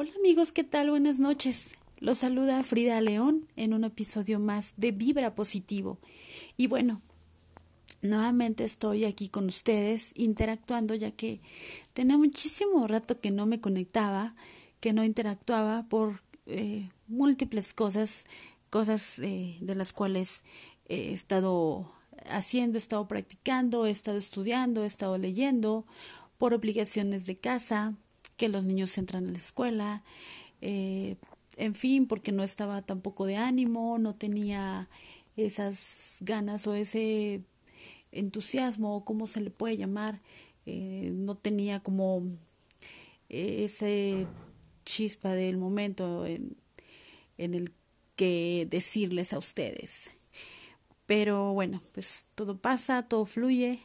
Hola amigos, ¿qué tal? Buenas noches. Los saluda Frida León en un episodio más de Vibra Positivo. Y bueno, nuevamente estoy aquí con ustedes interactuando ya que tenía muchísimo rato que no me conectaba, que no interactuaba por eh, múltiples cosas, cosas eh, de las cuales he estado haciendo, he estado practicando, he estado estudiando, he estado leyendo, por obligaciones de casa, que los niños entran a la escuela, eh, en fin, porque no estaba tampoco de ánimo, no tenía esas ganas o ese entusiasmo, o cómo se le puede llamar, eh, no tenía como ese chispa del momento en, en el que decirles a ustedes. Pero bueno, pues todo pasa, todo fluye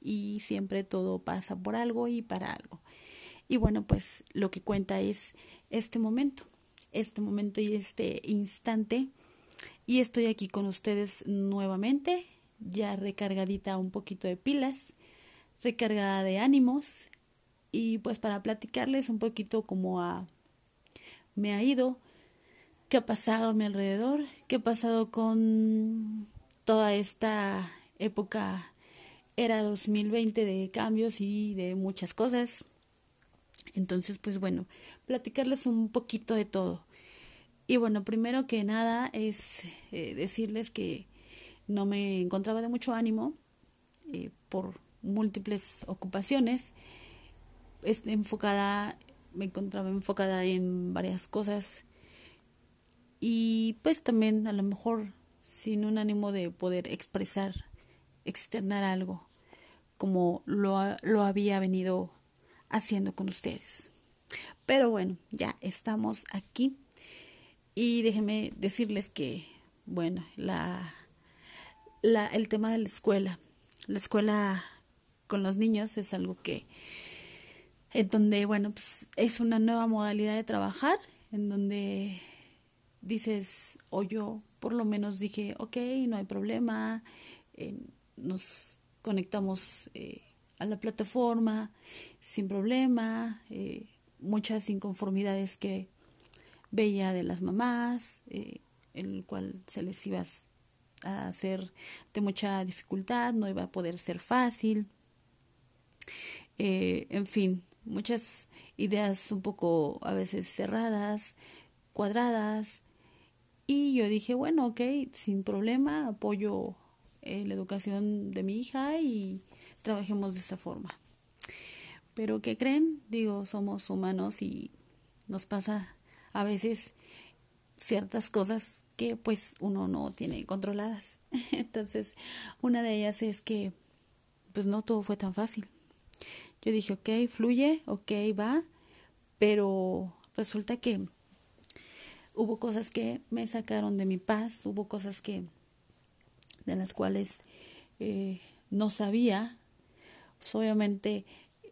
y siempre todo pasa por algo y para algo. Y bueno, pues lo que cuenta es este momento, este momento y este instante. Y estoy aquí con ustedes nuevamente, ya recargadita un poquito de pilas, recargada de ánimos y pues para platicarles un poquito cómo ha, me ha ido, qué ha pasado a mi alrededor, qué ha pasado con toda esta época era 2020 de cambios y de muchas cosas. Entonces, pues bueno, platicarles un poquito de todo. Y bueno, primero que nada es eh, decirles que no me encontraba de mucho ánimo eh, por múltiples ocupaciones. Este, enfocada, me encontraba enfocada en varias cosas. Y pues también a lo mejor sin un ánimo de poder expresar, externar algo, como lo, lo había venido haciendo con ustedes. Pero bueno, ya estamos aquí. Y déjenme decirles que, bueno, la, la, el tema de la escuela, la escuela con los niños es algo que, en donde, bueno, pues es una nueva modalidad de trabajar, en donde dices, o yo por lo menos dije, ok, no hay problema, eh, nos conectamos eh, a la plataforma sin problema, eh, muchas inconformidades que veía de las mamás, en el cual se les iba a hacer de mucha dificultad, no iba a poder ser fácil, en fin, muchas ideas un poco a veces cerradas, cuadradas, y yo dije, bueno, ok, sin problema, apoyo eh, la educación de mi hija y trabajemos de esa forma. Pero ¿qué creen? Digo, somos humanos y nos pasa a veces ciertas cosas que pues uno no tiene controladas. Entonces, una de ellas es que pues no todo fue tan fácil. Yo dije, ok, fluye, ok, va, pero resulta que hubo cosas que me sacaron de mi paz, hubo cosas que de las cuales eh, no sabía. Pues, obviamente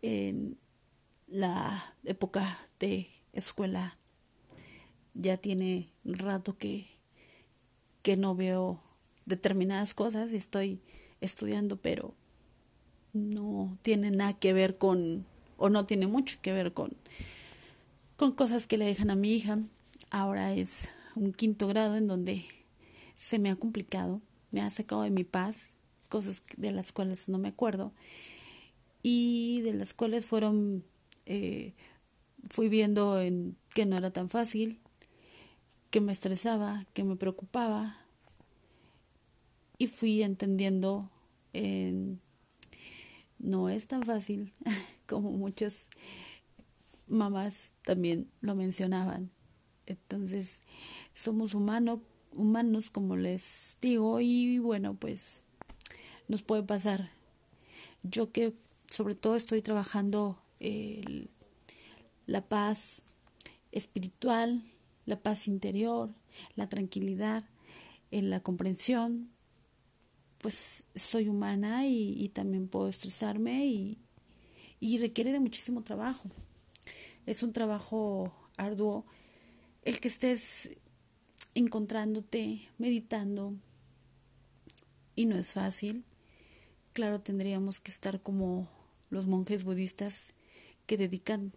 en la época de escuela ya tiene rato que, que no veo determinadas cosas, estoy estudiando, pero no tiene nada que ver con, o no tiene mucho que ver con, con cosas que le dejan a mi hija ahora es un quinto grado en donde se me ha complicado, me ha sacado de mi paz, cosas de las cuales no me acuerdo y de las cuales fueron, eh, fui viendo en que no era tan fácil, que me estresaba, que me preocupaba y fui entendiendo en, no es tan fácil como muchas mamás también lo mencionaban. Entonces, somos humanos, humanos, como les digo, y bueno, pues nos puede pasar. Yo que sobre todo estoy trabajando la paz espiritual, la paz interior, la tranquilidad, en la comprensión, pues soy humana y, y también puedo estresarme y, y requiere de muchísimo trabajo. Es un trabajo arduo el que estés encontrándote, meditando, y no es fácil. Claro, tendríamos que estar como los monjes budistas que dedican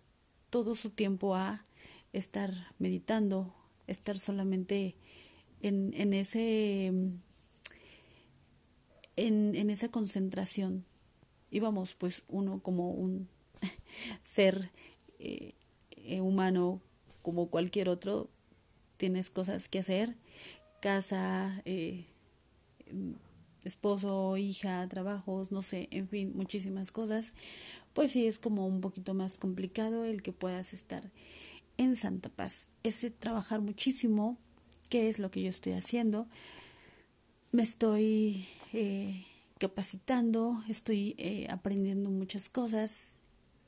todo su tiempo a estar meditando, estar solamente en, en ese en, en esa concentración. Y vamos, pues uno como un ser eh, eh, humano como cualquier otro, tienes cosas que hacer, casa, eh, esposo, hija, trabajos, no sé, en fin, muchísimas cosas, pues sí es como un poquito más complicado el que puedas estar en Santa Paz. Es trabajar muchísimo, qué es lo que yo estoy haciendo. Me estoy eh, capacitando, estoy eh, aprendiendo muchas cosas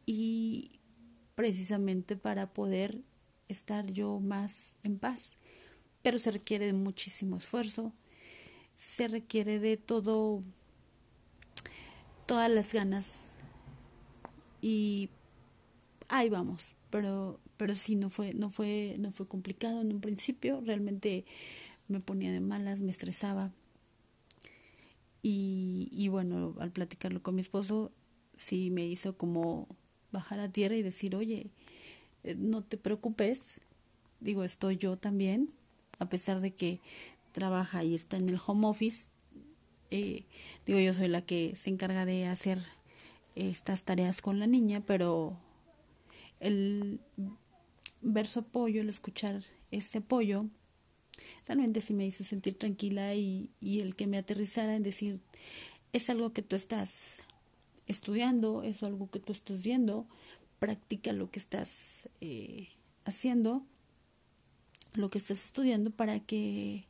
y precisamente para poder estar yo más en paz. Pero se requiere de muchísimo esfuerzo, se requiere de todo, todas las ganas y ahí vamos. Pero, pero sí no fue, no fue, no fue complicado en un principio. Realmente me ponía de malas, me estresaba. Y, y bueno, al platicarlo con mi esposo, sí me hizo como bajar a tierra y decir, oye, no te preocupes, digo, estoy yo también, a pesar de que trabaja y está en el home office, eh, digo, yo soy la que se encarga de hacer estas tareas con la niña, pero el ver su apoyo, el escuchar este apoyo, realmente sí me hizo sentir tranquila y, y el que me aterrizara en decir, es algo que tú estás estudiando, es algo que tú estás viendo, practica lo que estás eh, haciendo, lo que estás estudiando para que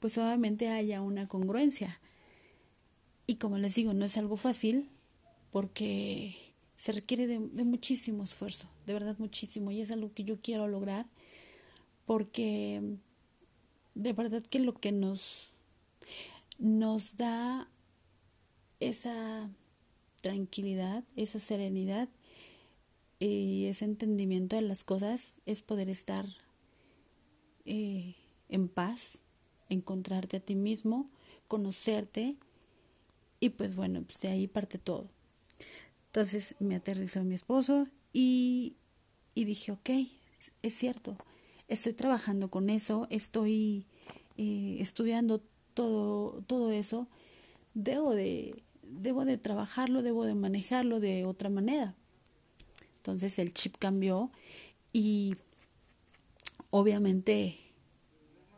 pues obviamente haya una congruencia. Y como les digo, no es algo fácil porque se requiere de, de, muchísimo esfuerzo, de verdad muchísimo, y es algo que yo quiero lograr porque de verdad que lo que nos, nos da esa tranquilidad, esa serenidad y ese entendimiento de las cosas es poder estar eh, en paz, encontrarte a ti mismo, conocerte y pues bueno, pues de ahí parte todo. Entonces me aterrizó mi esposo y, y dije, ok, es cierto, estoy trabajando con eso, estoy eh, estudiando todo, todo eso, debo de, debo de trabajarlo, debo de manejarlo de otra manera. Entonces el chip cambió y obviamente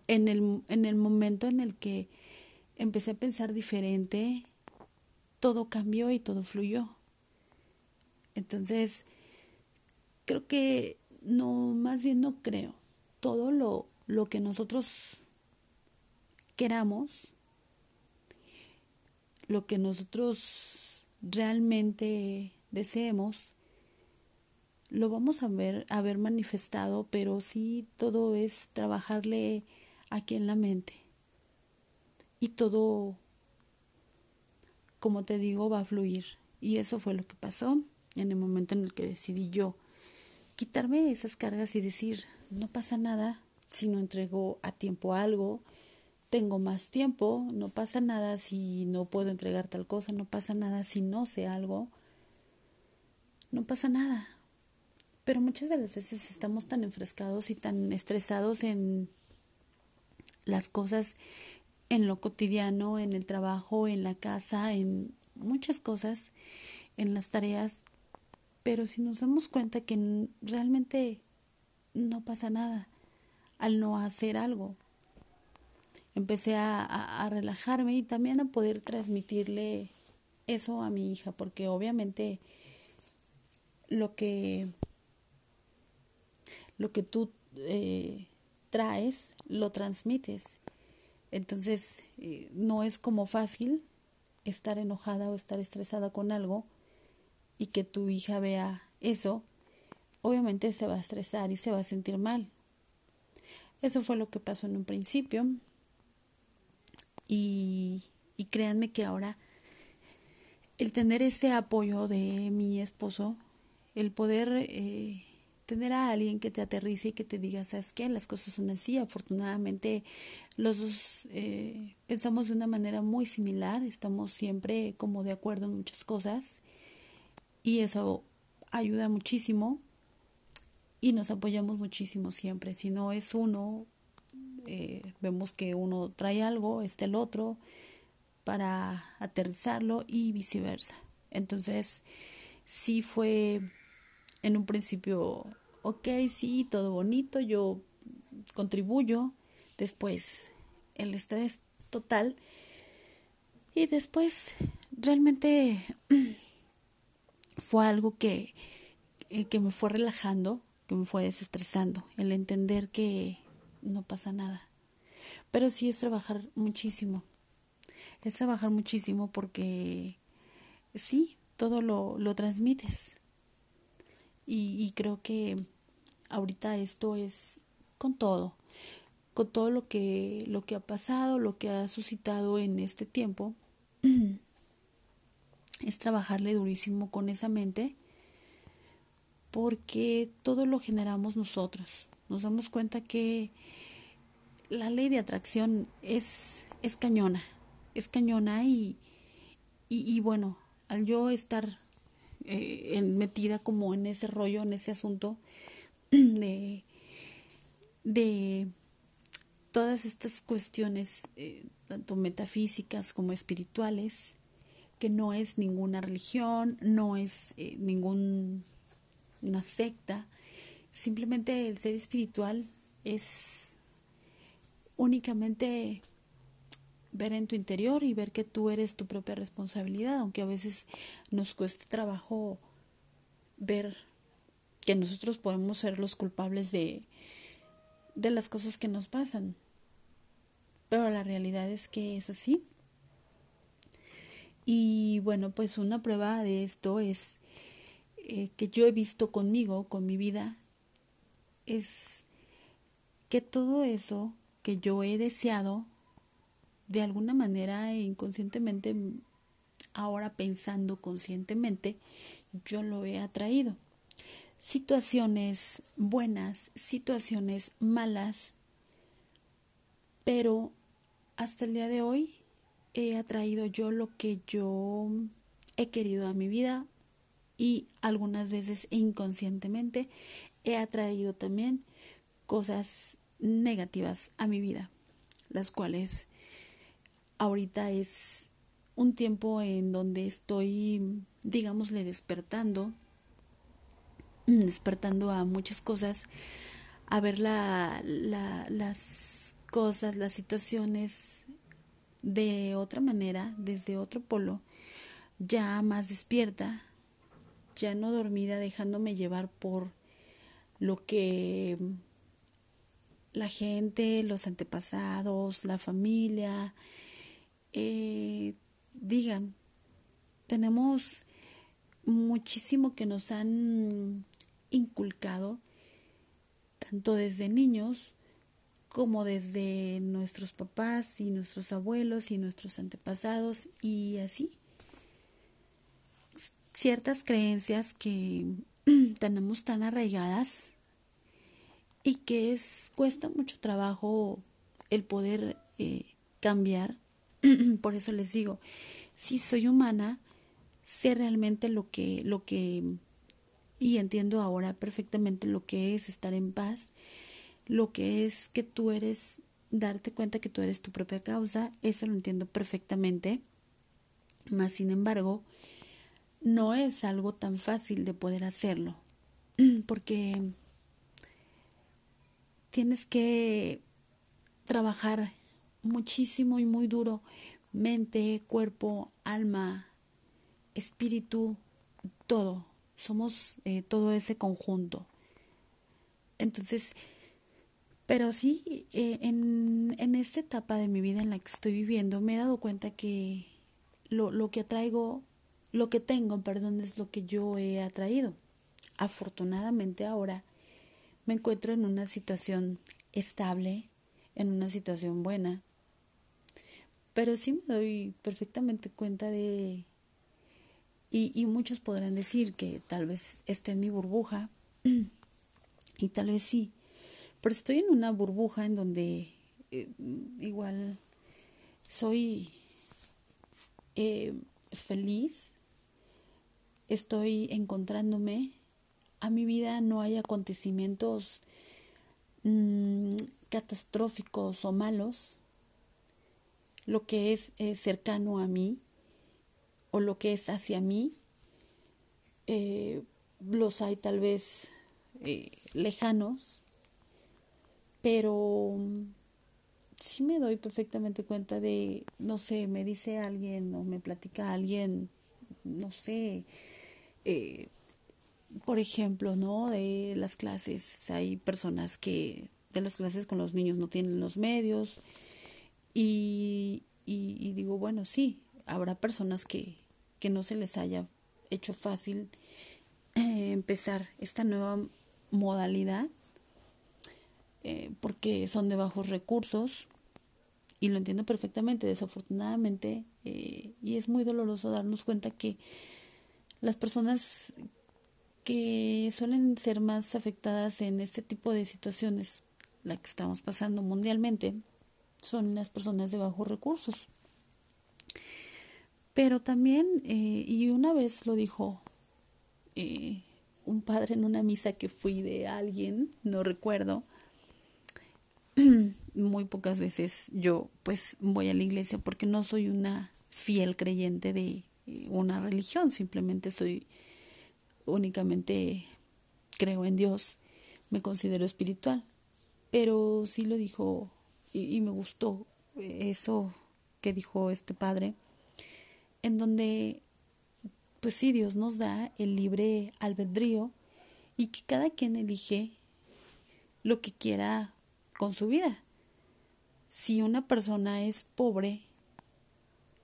en el, en el momento en el que empecé a pensar diferente, todo cambió y todo fluyó. Entonces, creo que no, más bien no creo. Todo lo, lo que nosotros queramos, lo que nosotros realmente deseemos, lo vamos a ver, a ver manifestado, pero sí todo es trabajarle aquí en la mente. Y todo, como te digo, va a fluir. Y eso fue lo que pasó en el momento en el que decidí yo quitarme esas cargas y decir, no pasa nada si no entrego a tiempo algo, tengo más tiempo, no pasa nada si no puedo entregar tal cosa, no pasa nada si no sé algo, no pasa nada. Pero muchas de las veces estamos tan enfrescados y tan estresados en las cosas, en lo cotidiano, en el trabajo, en la casa, en muchas cosas, en las tareas, pero si nos damos cuenta que realmente no pasa nada al no hacer algo, empecé a, relajarme y también a poder transmitirle eso a mi hija, porque obviamente lo que, lo que tú eh, traes, lo transmites. Entonces, eh, no es como fácil estar enojada o estar estresada con algo y que tu hija vea eso, obviamente se va a estresar y se va a sentir mal. Eso fue lo que pasó en un principio. Y, y créanme que ahora el tener ese apoyo de mi esposo, el poder eh, tener a alguien que te aterrice y que te diga, ¿sabes qué? Las cosas son así. Afortunadamente, los dos eh, pensamos de una manera muy similar, estamos siempre como de acuerdo en muchas cosas y eso ayuda muchísimo. y nos apoyamos muchísimo siempre. Si no es uno, eh, vemos que uno trae algo, está el otro para aterrizarlo y viceversa. Entonces, sí fue en un principio, ok, sí, todo bonito, yo contribuyo, después el estrés total y después realmente fue algo que, eh, que me fue relajando, que me fue desestresando, el entender que no pasa nada. Pero sí es trabajar muchísimo, es trabajar muchísimo porque sí, todo lo, lo transmites. Y, y creo que ahorita esto es con todo, con todo lo que, lo que ha pasado, lo que ha suscitado en este tiempo, es trabajarle durísimo con esa mente porque todo lo generamos nosotros. Nos damos cuenta que la ley de atracción es, es cañona, es cañona y, y, bueno, al yo estar eh, metida como en ese rollo, en ese asunto de, de todas estas cuestiones, eh, tanto metafísicas como espirituales, que no es ninguna religión, no es eh, ninguna secta, simplemente el ser espiritual es únicamente ver en tu interior y ver que tú eres tu propia responsabilidad, aunque a veces nos cueste trabajo ver que nosotros podemos ser los culpables de, de las cosas que nos pasan. Pero la realidad es que es así. Y bueno, pues una prueba de esto es eh, que yo he visto conmigo, con mi vida, es que todo eso que yo he deseado, de alguna manera inconscientemente, ahora pensando conscientemente, yo lo he atraído. Situaciones buenas, situaciones malas, pero hasta el día de hoy he atraído yo lo que yo he querido a mi vida y algunas veces inconscientemente he atraído también cosas negativas a mi vida, las cuales ahorita es un tiempo en donde estoy, digámosle, despertando, despertando a muchas cosas, a ver la, las cosas, las situaciones de otra manera, desde otro polo, ya más despierta, ya no dormida, dejándome llevar por lo que la gente, los antepasados, la familia, eh, digan. Tenemos muchísimo que nos han inculcado, tanto desde niños como desde nuestros papás y nuestros abuelos y nuestros antepasados y así. Ciertas creencias que tenemos tan arraigadas y que es cuesta mucho trabajo el poder eh, cambiar. Por eso les digo, si soy humana, sé realmente lo que, lo que, y entiendo ahora perfectamente lo que es estar en paz lo que es que tú eres, darte cuenta que tú eres tu propia causa, eso lo entiendo perfectamente, más sin embargo, no es algo tan fácil de poder hacerlo, porque tienes que trabajar muchísimo y muy duro, mente, cuerpo, alma, espíritu, todo, somos eh, todo ese conjunto. Entonces, pero sí, eh, en, en esta etapa de mi vida en la que estoy viviendo, me he dado cuenta que lo, lo que atraigo, lo que tengo, perdón, es lo que yo he atraído. Afortunadamente ahora me encuentro en una situación estable, en una situación buena, pero sí me doy perfectamente cuenta de, y, y muchos podrán decir que tal vez esté en mi burbuja, y tal vez sí, pero estoy en una burbuja en donde eh, igual soy eh, feliz, estoy encontrándome, a mi vida no hay acontecimientos mm, catastróficos o malos, lo que es cercano a mí o lo que es hacia mí, eh, los hay tal vez eh, lejanos, pero sí me doy perfectamente cuenta de, no sé, me dice alguien o me platica alguien, no sé, eh, por ejemplo, ¿no? De las clases, hay personas que de las clases con los niños no tienen los medios y, y, digo, bueno, sí, habrá personas que, que no se les haya hecho fácil eh, empezar esta nueva modalidad eh, porque son de bajos recursos y lo entiendo perfectamente, desafortunadamente, eh, y es muy doloroso darnos cuenta que las personas que suelen ser más afectadas en este tipo de situaciones, la que estamos pasando mundialmente, son las personas de bajos recursos. Pero también, y una vez lo dijo eh, un padre en una misa que fui de alguien, no recuerdo. Muy pocas veces yo pues voy a la iglesia porque no soy una fiel creyente de eh, una religión, simplemente soy únicamente creo en Dios, me considero espiritual. Pero sí lo dijo y me gustó eso que dijo este padre, en donde pues sí, Dios nos da el libre albedrío y que cada quien elige lo que quiera con su vida. Si una persona es pobre,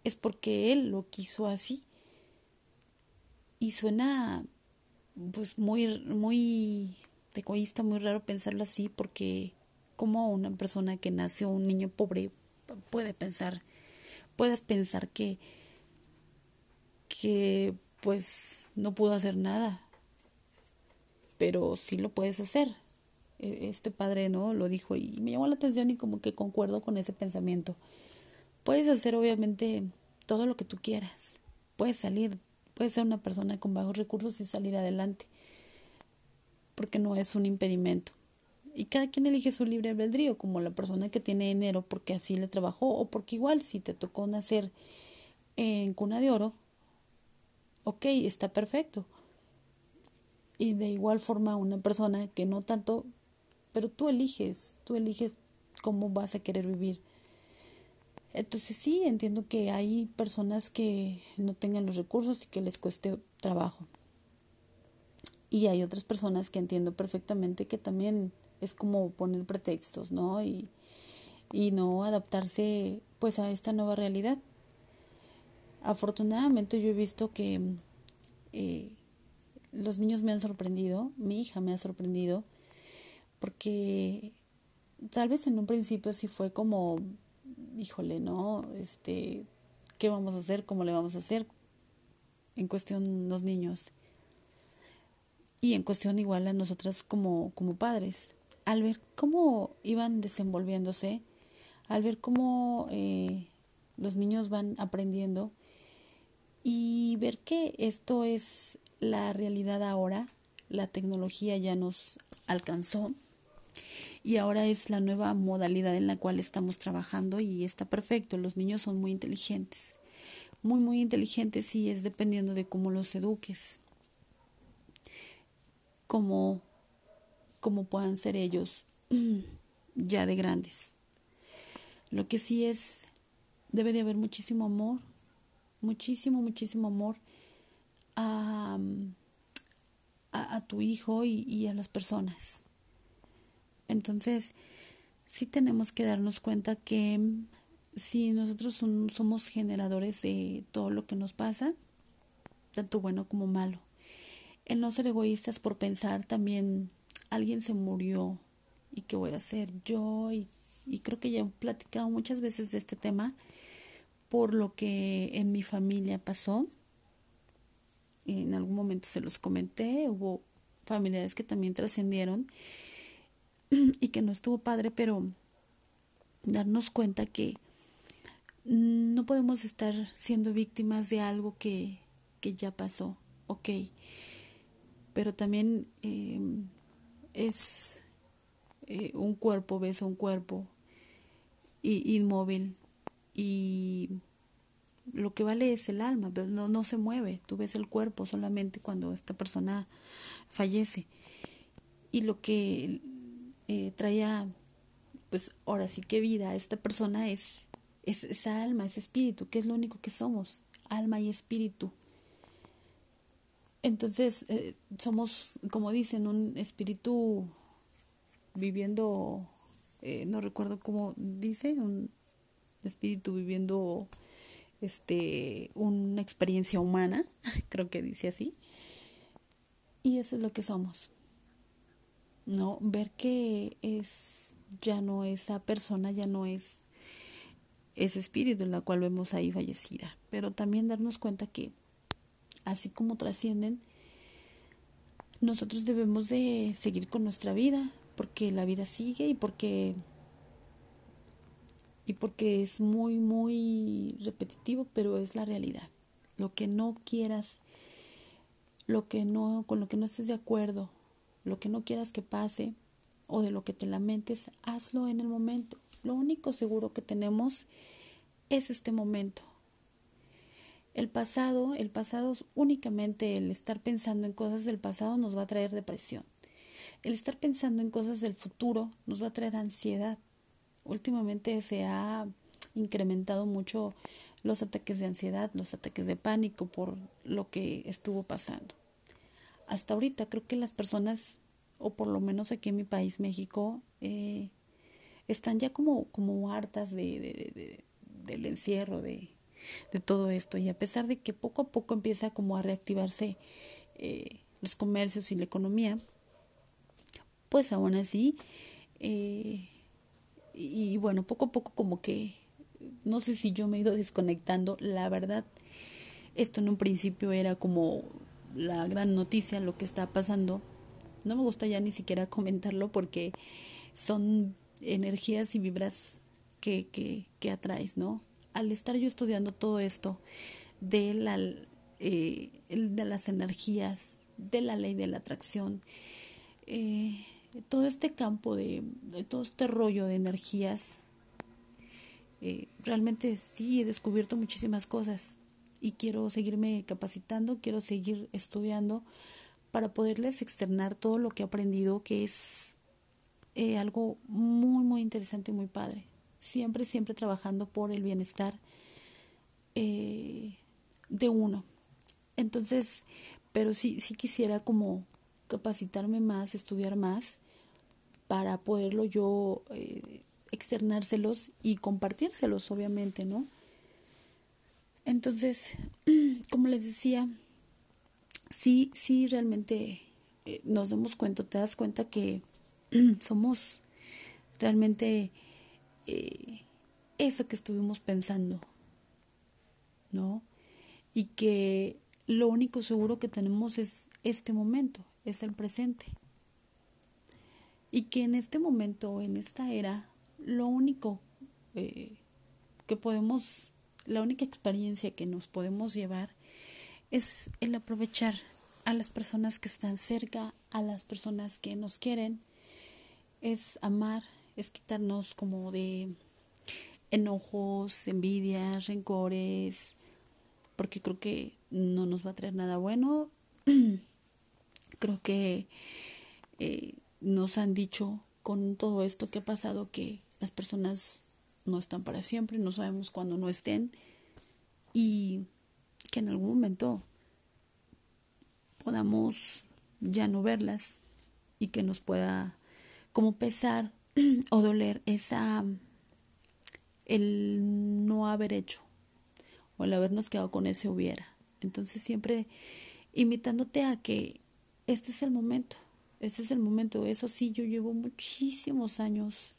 es porque él lo quiso así. Y suena pues muy, muy egoísta, muy raro pensarlo así, porque como una persona que nace un niño pobre puede pensar, puedes pensar que, que pues no pudo hacer nada, pero sí lo puedes hacer. E, este padre, ¿no? Lo dijo y me llamó la atención y como que concuerdo con ese pensamiento. Puedes hacer obviamente todo lo que tú quieras. Puedes salir, puedes ser una persona con bajos recursos y salir adelante, porque no es un impedimento. Y cada quien elige su libre albedrío, como la persona que tiene dinero porque así le trabajó o porque igual si te tocó nacer en cuna de oro, ok, está perfecto. Y de igual forma una persona que no tanto, pero tú eliges, tú eliges cómo vas a querer vivir. Entonces sí, entiendo que hay personas que no tengan los recursos y que les cueste trabajo. Y hay otras personas que entiendo perfectamente que también es como poner pretextos, ¿no? Y, y no adaptarse pues a esta nueva realidad. Afortunadamente yo he visto que eh, los niños me han sorprendido, mi hija me ha sorprendido, porque tal vez en un principio sí fue como, híjole, ¿no? Este, ¿qué vamos a hacer? ¿Cómo le vamos a hacer? En cuestión los niños. Y en cuestión igual a nosotras como, como padres. Al ver cómo iban desenvolviéndose, al ver cómo eh, los niños van aprendiendo, y ver que esto es la realidad ahora, la tecnología ya nos alcanzó y ahora es la nueva modalidad en la cual estamos trabajando y está perfecto, los niños son muy inteligentes, muy muy inteligentes y es dependiendo de cómo los eduques, cómo, cómo puedan ser ellos ya de grandes. Lo que sí es, debe de haber muchísimo amor, muchísimo, muchísimo amor a, a, tu hijo y, y, a las personas. Entonces, sí tenemos que darnos cuenta que si nosotros somos generadores de todo lo que nos pasa, tanto bueno como malo. El no ser egoístas por pensar también, alguien se murió y qué voy a hacer yo y, creo que ya he platicado muchas veces de este tema por lo que en mi familia pasó. En algún momento se los comenté, hubo familiares que también trascendieron y que no estuvo padre, pero darnos cuenta que no podemos estar siendo víctimas de algo que, que ya pasó. Ok, pero también em, es eh, un cuerpo, ves un cuerpo inmóvil y lo que vale es el alma, no, no se mueve, tú ves el cuerpo solamente cuando esta persona fallece. Y lo que eh, traía, pues ahora sí que vida esta persona es, es esa alma, ese espíritu, que es lo único que somos, alma y espíritu. Entonces, eh, somos, como dicen, un espíritu viviendo, eh, no recuerdo cómo dice, un espíritu viviendo este una experiencia humana, creo que dice así. Y eso es lo que somos. No, ver que es ya no esa persona, ya no es ese espíritu en la cual vemos ahí fallecida, pero también darnos cuenta que así como trascienden, nosotros debemos de seguir con nuestra vida, porque la vida sigue y porque y porque es muy muy repetitivo, pero es la realidad. Lo que no quieras, lo que no con lo que no estés de acuerdo, lo que no quieras que pase o de lo que te lamentes, hazlo en el momento. Lo único seguro que tenemos es este momento. El pasado, el pasado únicamente el estar pensando en cosas del pasado nos va a traer depresión. El estar pensando en cosas del futuro nos va a traer ansiedad. Últimamente se ha incrementado mucho los ataques de ansiedad, los ataques de pánico por lo que estuvo pasando. Hasta ahorita creo que las personas, o por lo menos aquí en mi país, México, eh, están ya como, como hartas de, del encierro, de, de todo esto. Y a pesar de que poco a poco empieza como a reactivarse eh, los comercios y la economía, pues aún así, eh, y, bueno, poco a poco como que, no sé si yo me he ido desconectando, la verdad, esto en un principio era como la gran noticia, lo que está pasando. No me gusta ya ni siquiera comentarlo porque son energías y vibras que, que, que atraes, ¿no? Al estar yo estudiando todo esto de, la, eh, de las energías, de la ley de la atracción, eh, todo este campo de, todo este rollo de energías, eh, realmente sí he descubierto muchísimas cosas y quiero seguirme capacitando, quiero seguir estudiando para poderles externar todo lo que he aprendido, que es algo muy, muy interesante y muy padre siempre, siempre trabajando por el bienestar eh, de uno. Entonces, pero sí, sí quisiera como capacitarme más, estudiar más, para poderlo yo eh, externárselos y compartírselos, obviamente, ¿no? Entonces, como les decía, sí, sí, realmente eh, nos damos cuenta, te das cuenta que somos realmente eh, eso que estuvimos pensando, ¿no? Y que lo único seguro que tenemos es este momento, es el presente. Y que en este momento, en esta era, lo único eh, que podemos, la única experiencia que nos podemos llevar es el aprovechar a las personas que están cerca, a las personas que nos quieren, es amar, es quitarnos como de enojos, envidias, rencores, porque creo que no nos va a traer nada bueno. creo que eh, nos han dicho con todo esto que ha pasado que las personas no están para siempre, no sabemos cuándo no estén y que en algún momento podamos ya no verlas y que nos pueda como pesar o doler esa el no haber hecho o el habernos quedado con ese hubiera. Entonces siempre invitándote a que este es el momento, este es el momento. Eso sí, yo llevo muchísimos años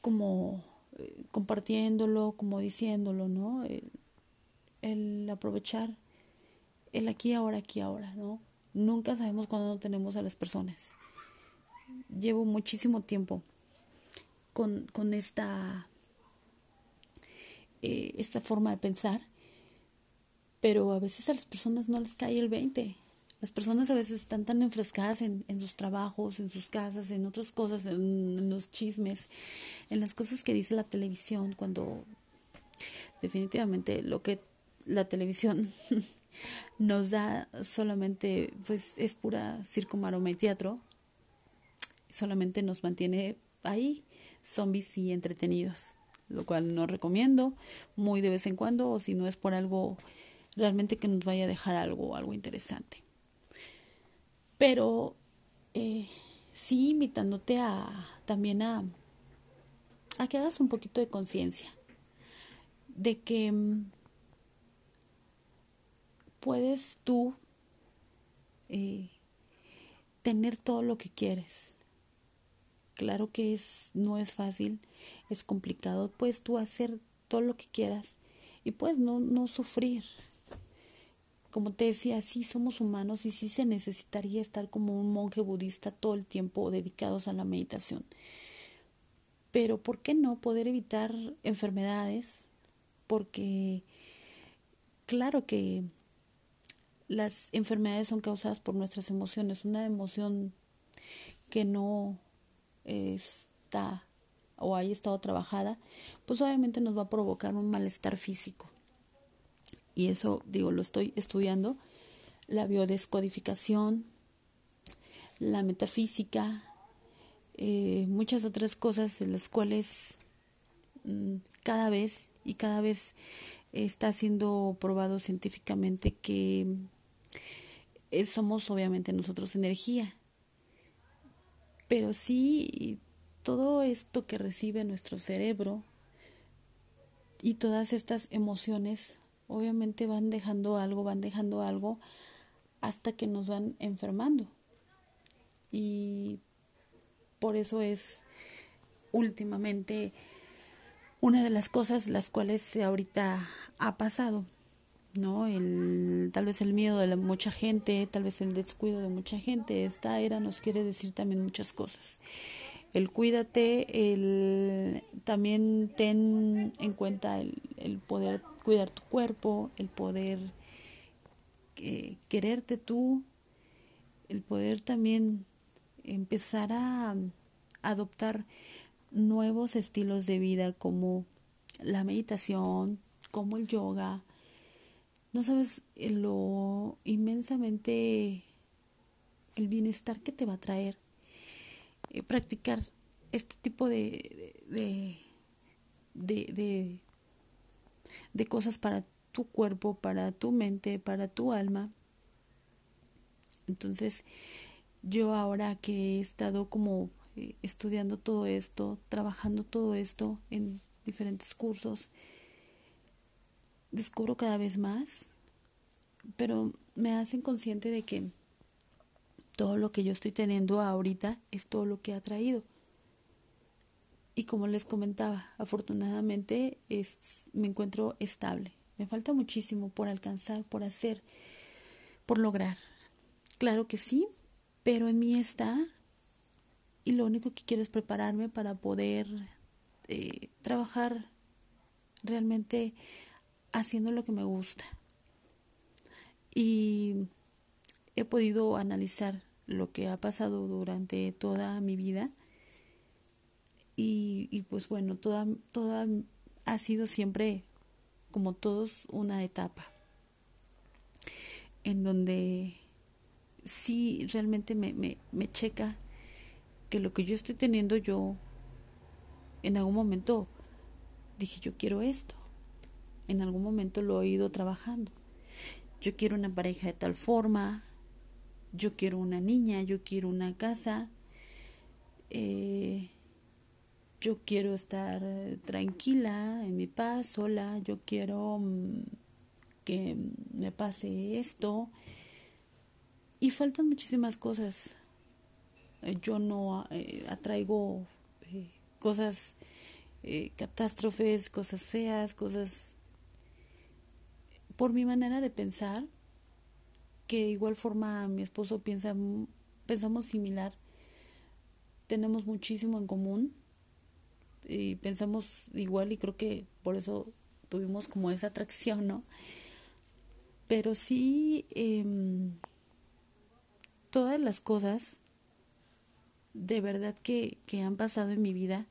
como eh, compartiéndolo, como diciéndolo, ¿no? El, el, aprovechar el aquí, ahora, aquí, ahora, ¿no? Nunca sabemos cuándo no tenemos a las personas. Llevo muchísimo tiempo con, con esta, eh, esta forma de pensar, pero a veces a las personas no les cae el 20. Las personas a veces están tan enfrescadas en, en sus trabajos, en sus casas, en otras cosas, en, los chismes, en las cosas que dice la televisión, cuando definitivamente lo que la televisión nos da solamente pues es pura circo, maroma y teatro. Solamente nos mantiene ahí zombies y entretenidos, lo cual no recomiendo muy de vez en cuando o si no es por algo realmente que nos vaya a dejar algo, algo interesante. Pero eh, sí invitándote a también a, a que hagas un poquito de conciencia de que mm, puedes tú eh, tener todo lo que quieres. Claro que es, no es fácil, es complicado. Puedes tú hacer todo lo que quieras y puedes no, no sufrir. Como te decía, sí somos humanos y sí se necesitaría estar como un monje budista todo el tiempo dedicados a la meditación. Pero ¿por qué no poder evitar enfermedades? Porque claro que las enfermedades son causadas por nuestras emociones. Una emoción que no está o haya estado trabajada, pues obviamente nos va a provocar un malestar físico. Y eso, digo, lo estoy estudiando. La biodescodificación, la metafísica, eh, muchas otras cosas en las cuales mm, cada vez y cada vez está siendo probado científicamente que eh, somos obviamente nosotros energía. Pero sí, todo esto que recibe nuestro cerebro y todas estas emociones, obviamente van dejando algo, van dejando algo hasta que nos van enfermando. Y por eso es últimamente una de las cosas las cuales ahorita ha pasado ¿no? El, tal vez el miedo de la, mucha gente, tal vez el descuido de mucha gente. Esta era nos quiere decir también muchas cosas. El cuídate, el también ten en cuenta el, el poder cuidar tu cuerpo, el poder eh, quererte tú, el poder también empezar a adoptar nuevos estilos de vida como la meditación, como el yoga, no sabes eh, lo inmensamente el bienestar que te va a traer eh, practicar este tipo de de, de, de, cosas para tu cuerpo, para tu mente, para tu alma. Entonces, yo ahora que he estado como eh, estudiando todo esto, trabajando todo esto en diferentes cursos, descubro cada vez más, pero me hacen consciente de que todo lo que yo estoy teniendo ahorita es todo lo que ha traído. Y como les comentaba, afortunadamente es, me encuentro estable. Me falta muchísimo por alcanzar, por hacer, por lograr. Claro que sí, pero en mí está y lo único que quiero es prepararme para poder eh, trabajar realmente haciendo lo que me gusta. Y he podido analizar lo que ha pasado durante toda mi vida. Y, y pues bueno, toda, toda ha sido siempre, como todos, una etapa en donde sí realmente me, me, me checa que lo que yo estoy teniendo yo en algún momento dije yo quiero esto en algún momento lo he ido trabajando. Yo quiero una pareja de tal forma, yo quiero una niña, yo quiero una casa, eh, yo quiero estar tranquila, en mi paz, sola, yo quiero mm, que me pase esto. Y faltan muchísimas cosas. Yo no eh, atraigo eh, cosas, catástrofes, cosas feas, cosas por mi manera de pensar, que de igual forma mi esposo piensa, pensamos similar, tenemos muchísimo en común y pensamos igual y creo que por eso tuvimos como esa atracción, ¿no? Pero sí, em, todas las cosas de verdad que, que han pasado en mi vida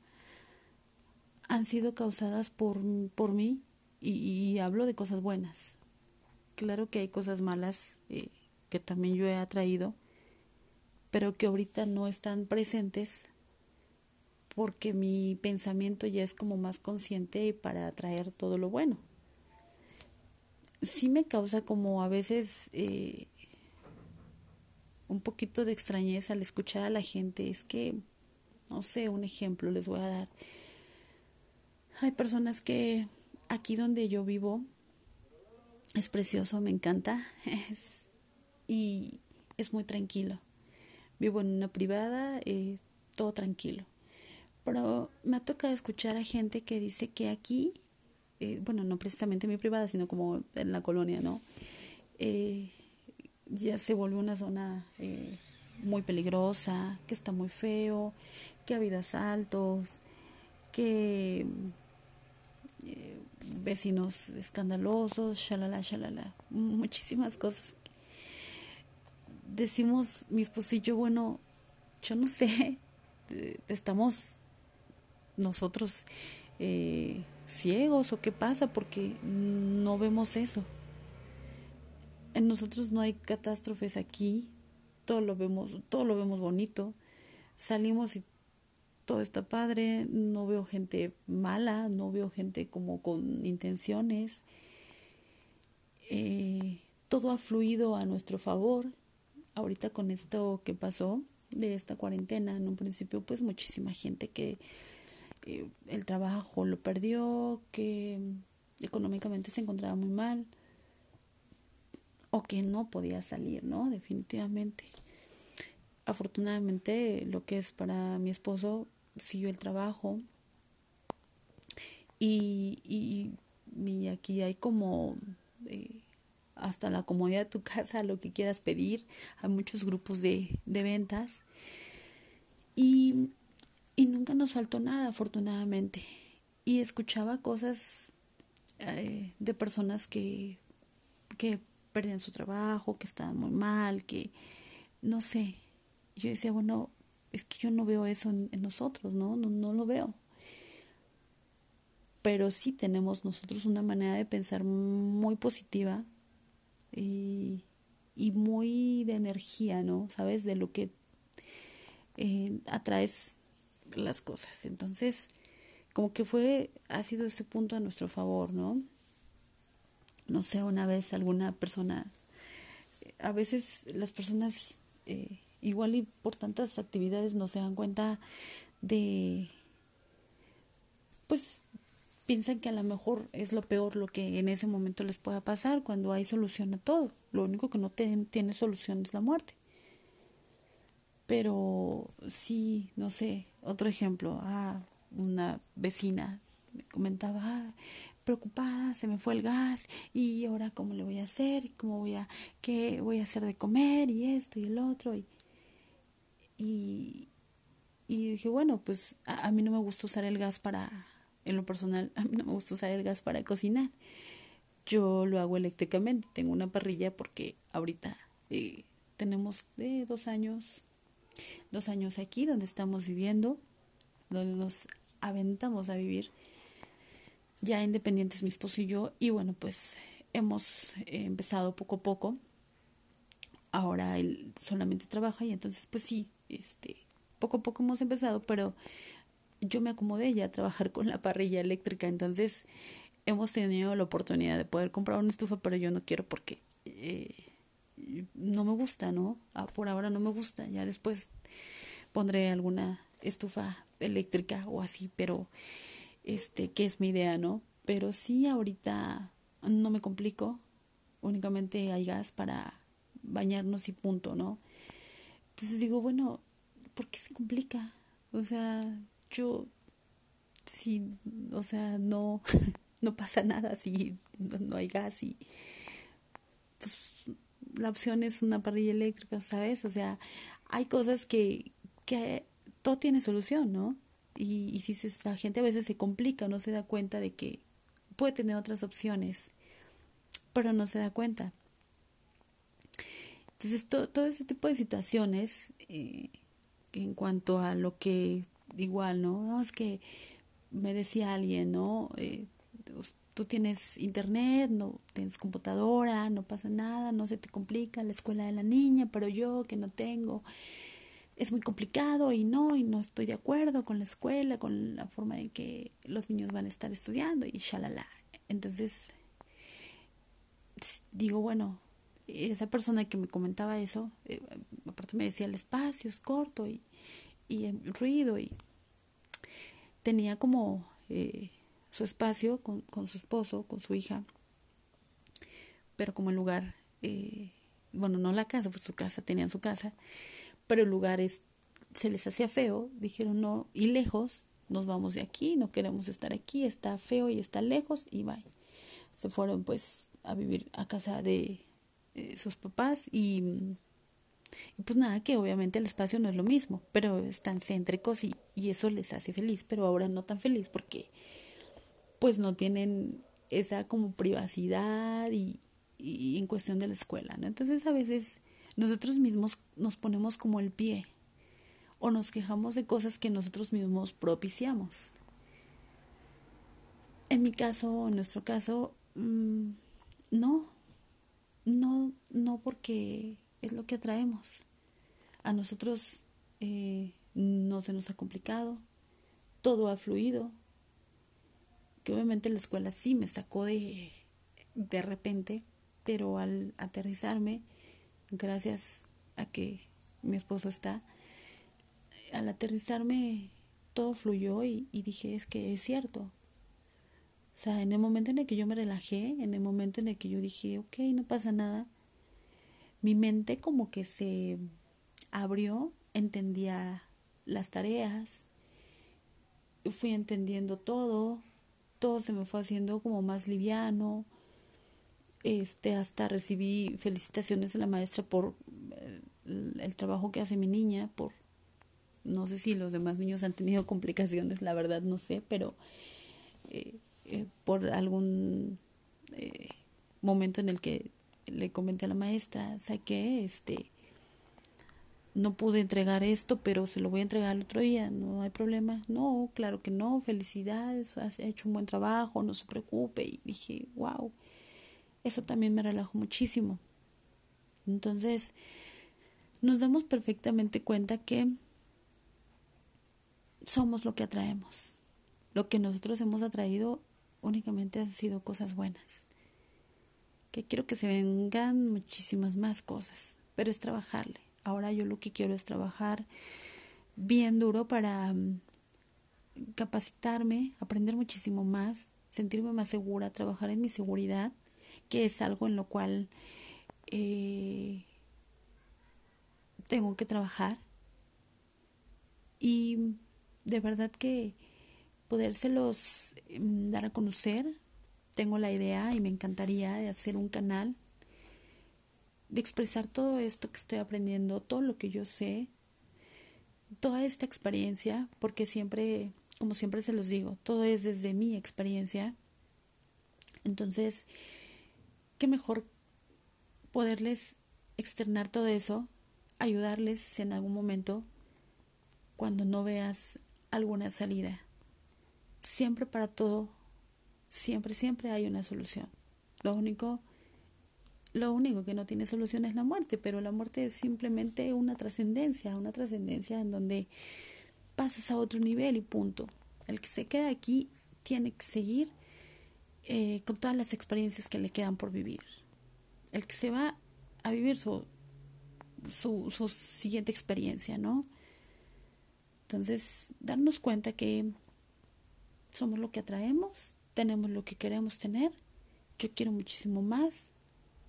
han sido causadas por, por mí y, hablo de cosas buenas. Claro que hay cosas malas eh, que también yo he atraído, pero que ahorita no están presentes porque mi pensamiento ya es como más consciente para atraer todo lo bueno. Sí me causa como a veces eh, un poquito de extrañeza al escuchar a la gente. Es que, no sé, un ejemplo les voy a dar. Hay personas que aquí donde yo vivo es precioso, me encanta y es muy tranquilo. Vivo en una privada, eh, todo tranquilo. Pero me ha tocado escuchar a gente que dice que aquí, eh, bueno, no precisamente en mi privada, sino como en la colonia, ¿no? Eh, ya se vuelve una zona muy peligrosa, que está muy feo, que ha habido asaltos, que vecinos escandalosos, shalala, shalala, muchísimas cosas. Decimos mi esposo y yo, bueno, yo no sé, estamos nosotros eh, ciegos o qué pasa porque no vemos eso. En nosotros no hay catástrofes aquí, todo lo vemos, todo lo vemos bonito. Salimos y todo está padre, no veo gente mala, no veo gente como con intenciones. Eh, todo ha fluido a nuestro favor. Ahorita con esto que pasó de esta cuarentena, en un principio pues muchísima gente que eh, el trabajo lo perdió, que económicamente se encontraba muy mal o que no podía salir, ¿no? Definitivamente. Afortunadamente lo que es para mi esposo siguió el trabajo y, y, aquí hay como eh, hasta la comodidad de tu casa, lo que quieras pedir, hay muchos grupos de, de ventas y y nunca nos faltó nada, afortunadamente. Y escuchaba cosas eh, de personas que, que perdían su trabajo, que estaban muy mal, que no sé. Yo decía, bueno, es que yo no veo eso en, nosotros, ¿no? ¿no? No lo veo. Pero sí tenemos nosotros una manera de pensar muy positiva y, y muy de energía, ¿no? ¿Sabes? De lo que eh, atraes las cosas. Entonces, como que fue, ha sido ese punto a nuestro favor, ¿no? No sé, una vez alguna persona, a veces las personas, eh, igual y por tantas actividades no se dan cuenta de, pues piensan que a lo mejor es lo peor lo que en ese momento les pueda pasar cuando hay solución a todo. Lo único que no tiene solución es la muerte. Pero sí, no sé, otro ejemplo, ah, una vecina me comentaba, preocupada, se me fue el gas y ahora cómo le voy a hacer, cómo voy a, qué voy a hacer de comer y esto y el otro. Y, y, dije, bueno, pues a, mí no me gusta usar el gas para, en lo personal, a mí no me gusta usar el gas para cocinar. Yo lo hago eléctricamente, tengo una parrilla porque ahorita eh, tenemos de dos años dos años aquí donde estamos viviendo, donde nos aventamos a vivir ya independientes mi esposo y yo y bueno pues hemos eh, empezado poco a poco ahora él solamente trabaja y entonces pues sí este poco a poco hemos empezado pero yo me acomodé ya a trabajar con la parrilla eléctrica entonces hemos tenido la oportunidad de poder comprar una estufa pero yo no quiero porque eh, no me gusta, ¿no? Ah, por ahora no me gusta, ya después pondré alguna estufa eléctrica o así, pero este, que es mi idea, ¿no? Pero sí ahorita no me complico, únicamente hay gas para bañarnos y punto, ¿no? Entonces digo, bueno, ¿por qué se complica? O sea, yo sí, o sea, no no pasa nada si no hay gas y pues la opción es una parrilla eléctrica, ¿sabes? O sea, hay cosas que, que todo tiene solución, ¿no? Y, y dices, la gente a veces se complica, no se da cuenta de que puede tener otras opciones, pero no se da cuenta. Entonces, todo ese tipo de situaciones, eh, en cuanto a lo que igual, ¿no? es que me decía alguien, ¿no? Eh, tú tienes internet, no tienes computadora, no pasa nada, no se te complica la escuela de la niña, pero yo que no tengo, es muy complicado y no, y no estoy de acuerdo con la escuela, con la forma en que los niños van a estar estudiando y shalala. Entonces, digo, bueno, esa persona que me comentaba eso, eh, aparte me decía el espacio es corto y, y el ruido y tenía como eh, su espacio con, con, su esposo, con su hija, pero como el lugar, eh, bueno, no la casa, pues su casa, tenían su casa, pero el lugar se les hacía feo, dijeron no, y lejos, nos vamos de aquí, no queremos estar aquí, está feo y está lejos y bye. Se fueron pues a vivir a casa de eh, sus papás y, pues nada, que obviamente el espacio no es lo mismo, pero están céntricos y, y eso les hace feliz, pero ahora no tan feliz porque pues no tienen esa como privacidad y, y en cuestión de la escuela, ¿no? Entonces a veces nosotros mismos nos ponemos como el pie o nos quejamos de cosas que nosotros mismos propiciamos. En mi caso, en nuestro caso, mm, no, no, no porque es lo que atraemos. A nosotros eh, no se nos ha complicado, todo ha fluido, que obviamente la escuela sí me sacó de, de repente, pero al aterrizarme, gracias a que mi esposo está, al aterrizarme todo fluyó y, y dije, es que es cierto, o sea, en el momento en el que yo me relajé, en el momento en el que yo dije, ok, no pasa nada, mi mente como que se abrió, entendía las tareas, fui entendiendo todo, todo se me fue haciendo como más liviano, este, hasta recibí felicitaciones de la maestra por el, el trabajo que hace mi niña, por, no sé si los demás niños han tenido complicaciones, la verdad no sé, pero... Eh, eh, por algún eh, momento en el que le comenté a la maestra, saqué, este, no pude entregar esto, pero se lo voy a entregar el otro día, no hay problema. No, claro que no, felicidades, has hecho un buen trabajo, no se preocupe. Y dije, wow, eso también me relajó muchísimo. Entonces, nos damos perfectamente cuenta que somos lo que atraemos. Lo que nosotros hemos atraído únicamente han sido cosas buenas. Que quiero que se vengan muchísimas más cosas, pero es trabajarle. Ahora yo lo que quiero es trabajar bien duro para mm, capacitarme, aprender muchísimo más, sentirme más segura, trabajar en mi seguridad, que es algo en lo cual eh, tengo que trabajar. Y de verdad que podérselos em, dar a conocer. Tengo la idea y me encantaría de hacer un canal, de expresar todo esto que estoy aprendiendo, todo lo que yo sé, toda esta experiencia, porque siempre, como siempre se los digo, todo es desde mi experiencia. Entonces, qué mejor poderles externar todo eso, ayudarles en algún momento cuando no veas alguna salida siempre para todo, siempre, siempre hay una solución. Lo único, lo único que no tiene solución es la muerte, pero la muerte es simplemente una trascendencia, una trascendencia en donde pasas a otro nivel y punto. El que se queda aquí tiene que seguir eh, con todas las experiencias que le quedan por vivir. El que se va a vivir su, su, su siguiente experiencia, ¿no? Entonces, darnos cuenta que somos lo que atraemos, tenemos lo que queremos tener. Yo quiero muchísimo más.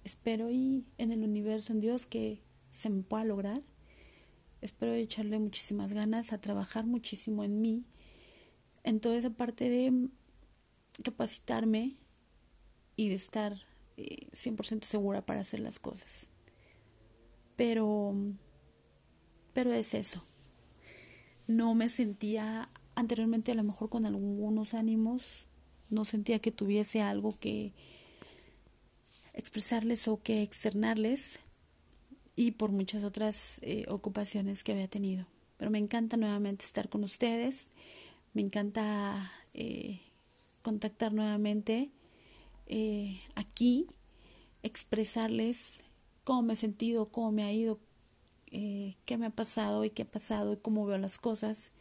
Espero y en el universo, en Dios, que se me pueda lograr. Espero echarle muchísimas ganas a trabajar muchísimo en mí, en toda esa parte de capacitarme y de estar 100% eh, segura para hacer las cosas. Pero, pero es eso. No me sentía anteriormente a lo mejor con algunos ánimos no sentía que tuviese algo que expresarles o que externarles y por muchas otras eh, ocupaciones que había tenido. Pero me encanta nuevamente estar con ustedes, me encanta eh, contactar nuevamente eh, aquí, expresarles cómo me he sentido, cómo me ha ido, qué me ha pasado y qué ha pasado y cómo veo las cosas.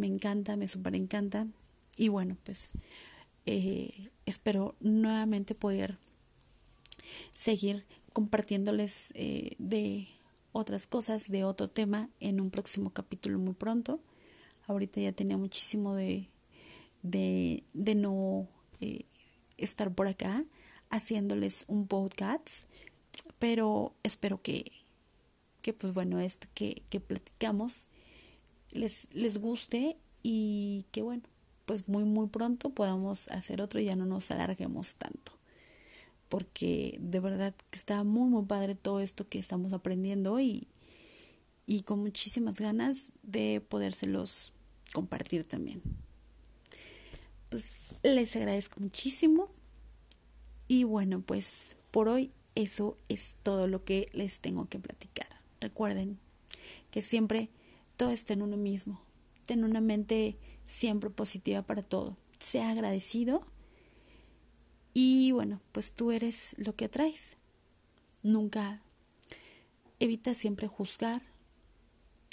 Me encanta, me súper encanta. Y bueno, pues espero nuevamente poder seguir compartiéndoles eh, de otras cosas, de otro tema en un próximo capítulo muy pronto. Ahorita ya tenía muchísimo de, de, de no eh, estar por acá haciéndoles un podcast, pero espero que, que pues bueno, esto que, que platicamos les, les guste y que bueno, pues muy muy pronto podamos hacer otro y ya no nos alarguemos tanto porque de verdad que está muy, muy padre todo esto que estamos aprendiendo y, y con muchísimas ganas de podérselos compartir también. Pues les agradezco muchísimo y bueno, pues por hoy eso es todo lo que les tengo que platicar. Recuerden que siempre todo está en uno mismo. Ten una mente siempre positiva para todo. Sea agradecido y bueno, pues tú eres lo que atraes. Nunca evita siempre juzgar,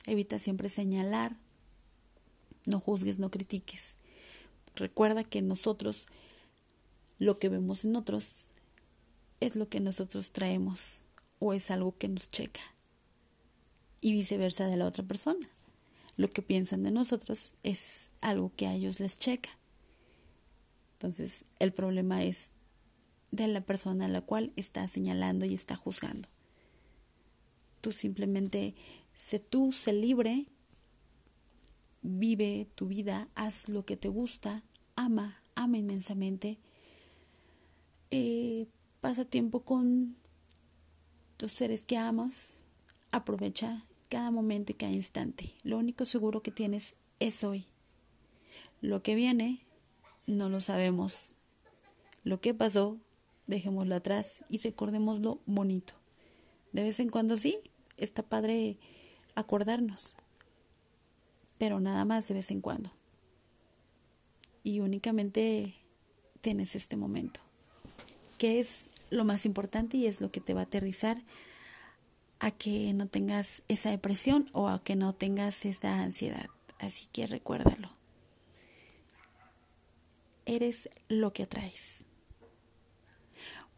evita siempre señalar, no juzgues, no critiques. Recuerda que nosotros lo que vemos en otros es lo que nosotros traemos o es algo que nos checa. Y viceversa de la otra persona. Lo que piensan de nosotros es algo que a ellos les checa. Entonces, el problema es de la persona a la cual está señalando y está juzgando. Tú simplemente sé tú, sé libre, vive tu vida, haz lo que te gusta, ama, ama inmensamente. Eh, pasa tiempo con tus seres que amas, aprovecha cada momento y cada instante. Lo único seguro que tienes es hoy. Lo que viene no lo sabemos. Lo que pasó, dejémoslo atrás y recordémoslo bonito. De vez en cuando sí, está padre acordarnos, pero nada más de vez en cuando. Y únicamente tienes este momento, que es lo más importante y es lo que te va a aterrizar a que no tengas esa depresión o a que no tengas esa ansiedad. Así que recuérdalo eres lo que atraes.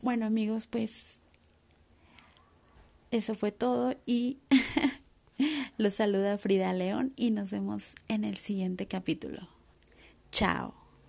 Bueno amigos, pues eso fue todo y los saluda Frida León y nos vemos en el siguiente capítulo. Chao.